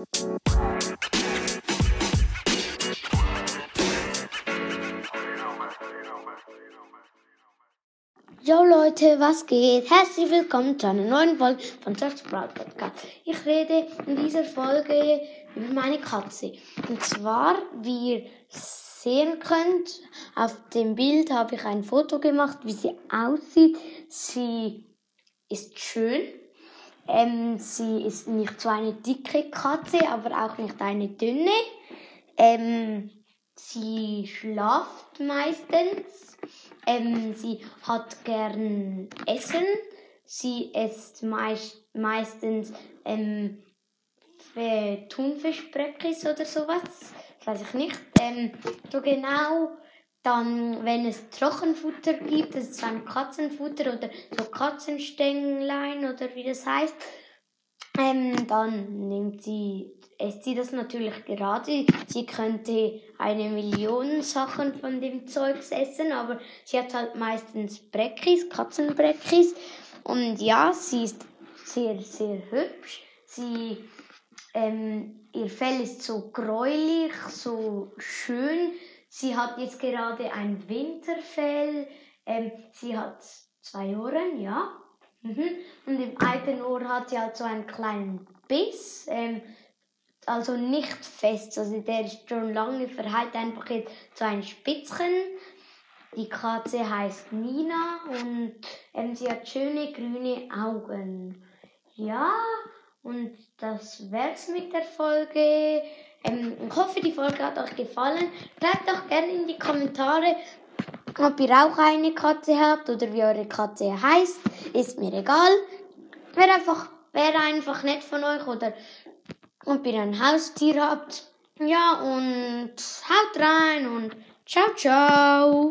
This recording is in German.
Jo Leute, was geht? Herzlich willkommen zu einer neuen Folge von Just Sprout Podcast. Ich rede in dieser Folge über meine Katze. Und zwar, wie ihr sehen könnt, auf dem Bild habe ich ein Foto gemacht, wie sie aussieht. Sie ist schön. Ähm, sie ist nicht so eine dicke Katze, aber auch nicht eine dünne. Ähm, sie schlaft meistens. Ähm, sie hat gern Essen. Sie isst meist, meistens ähm, Thunfischbröcklis oder sowas. Das weiß ich nicht. Ähm, so genau. Dann, wenn es Trockenfutter gibt, das ist ein Katzenfutter oder so Katzenstänglein oder wie das heißt, ähm, dann nimmt sie, isst sie das natürlich gerade. Sie könnte eine Million Sachen von dem Zeugs essen, aber sie hat halt meistens Breckis, Katzenbreckis. Und ja, sie ist sehr, sehr hübsch. Sie, ähm, ihr Fell ist so gräulich, so schön. Sie hat jetzt gerade ein Winterfell. Ähm, sie hat zwei Ohren, ja. Mhm. Und im einen Ohr hat sie halt so einen kleinen Biss. Ähm, also nicht fest, also der ist schon lange verheilt, einfach jetzt so ein Spitzchen. Die Katze heißt Nina und ähm, sie hat schöne grüne Augen. Ja, und das wär's mit der Folge. Ähm, ich hoffe, die Folge hat euch gefallen. Schreibt doch gerne in die Kommentare, ob ihr auch eine Katze habt oder wie eure Katze heißt. Ist mir egal. Wäre einfach, wäre einfach nett von euch oder ob ihr ein Haustier habt. Ja, und haut rein und ciao, ciao.